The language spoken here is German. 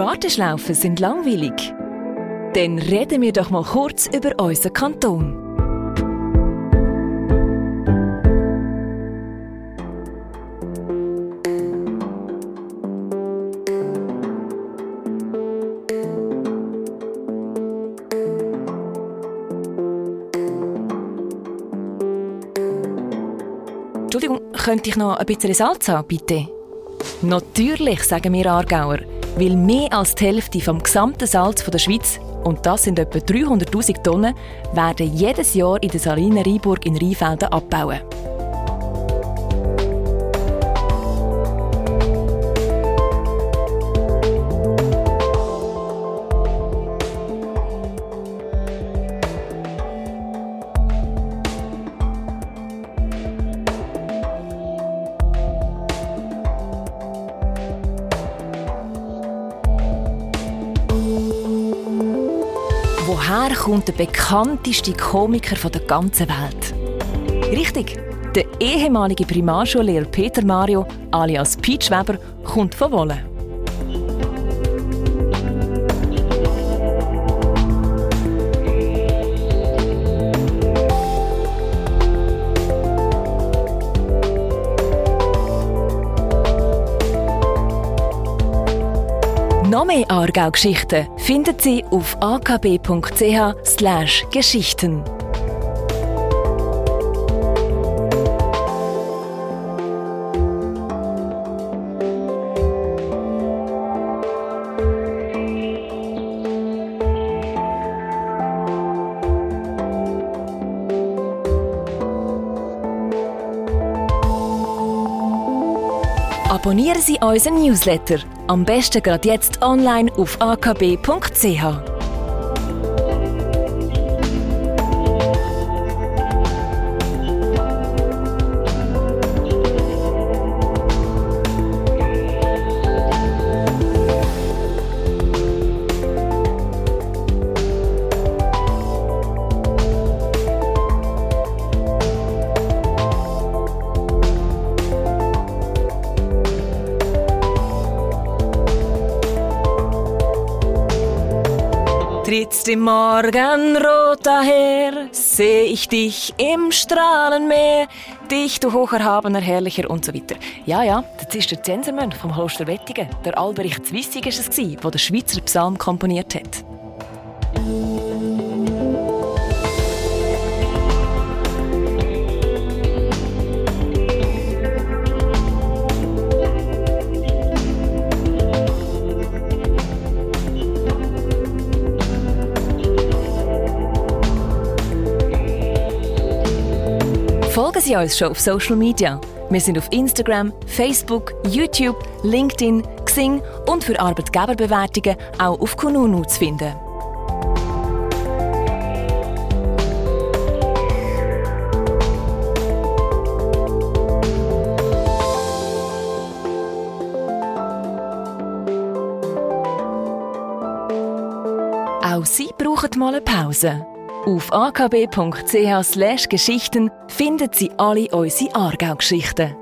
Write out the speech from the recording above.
Warteschlaufen sind langweilig. Dann reden wir doch mal kurz über unseren Kanton. Entschuldigung, könnte ich noch ein bisschen Salz haben, bitte? Natürlich, sagen wir Aargauer, weil mehr als die Hälfte vom gesamten Salz der Schweiz, und das sind etwa 300'000 Tonnen, werden jedes Jahr in der Saline Rheinburg in Rheinfelden abbauen. Woher kommt der bekannteste Komiker der ganzen Welt? Richtig, der ehemalige Primarschullehrer Peter Mario alias Peach Weber kommt von Wolle. Noch mehr Aargau-Geschichten finden Sie auf akb.ch/geschichten. Abonnieren Sie unseren Newsletter. Am besten gerade jetzt online auf akb.ch. Trittst im Morgenrot daher, seh ich dich im Strahlenmeer, dich, du hocherhabener, herrlicher und so weiter. Ja, ja, das ist der Zensermönch vom Kloster Wettigen. Der Albrecht Zwissig war es, der den Schweizer Psalm komponiert hat. Folgen Sie uns schon auf Social Media. Wir sind auf Instagram, Facebook, YouTube, LinkedIn, Xing und für Arbeitgeberbewertungen auch auf Kununu zu finden. Auch Sie brauchen mal eine Pause. Auf akb.ch/geschichten finden Sie alle unsere Aargau-Geschichten.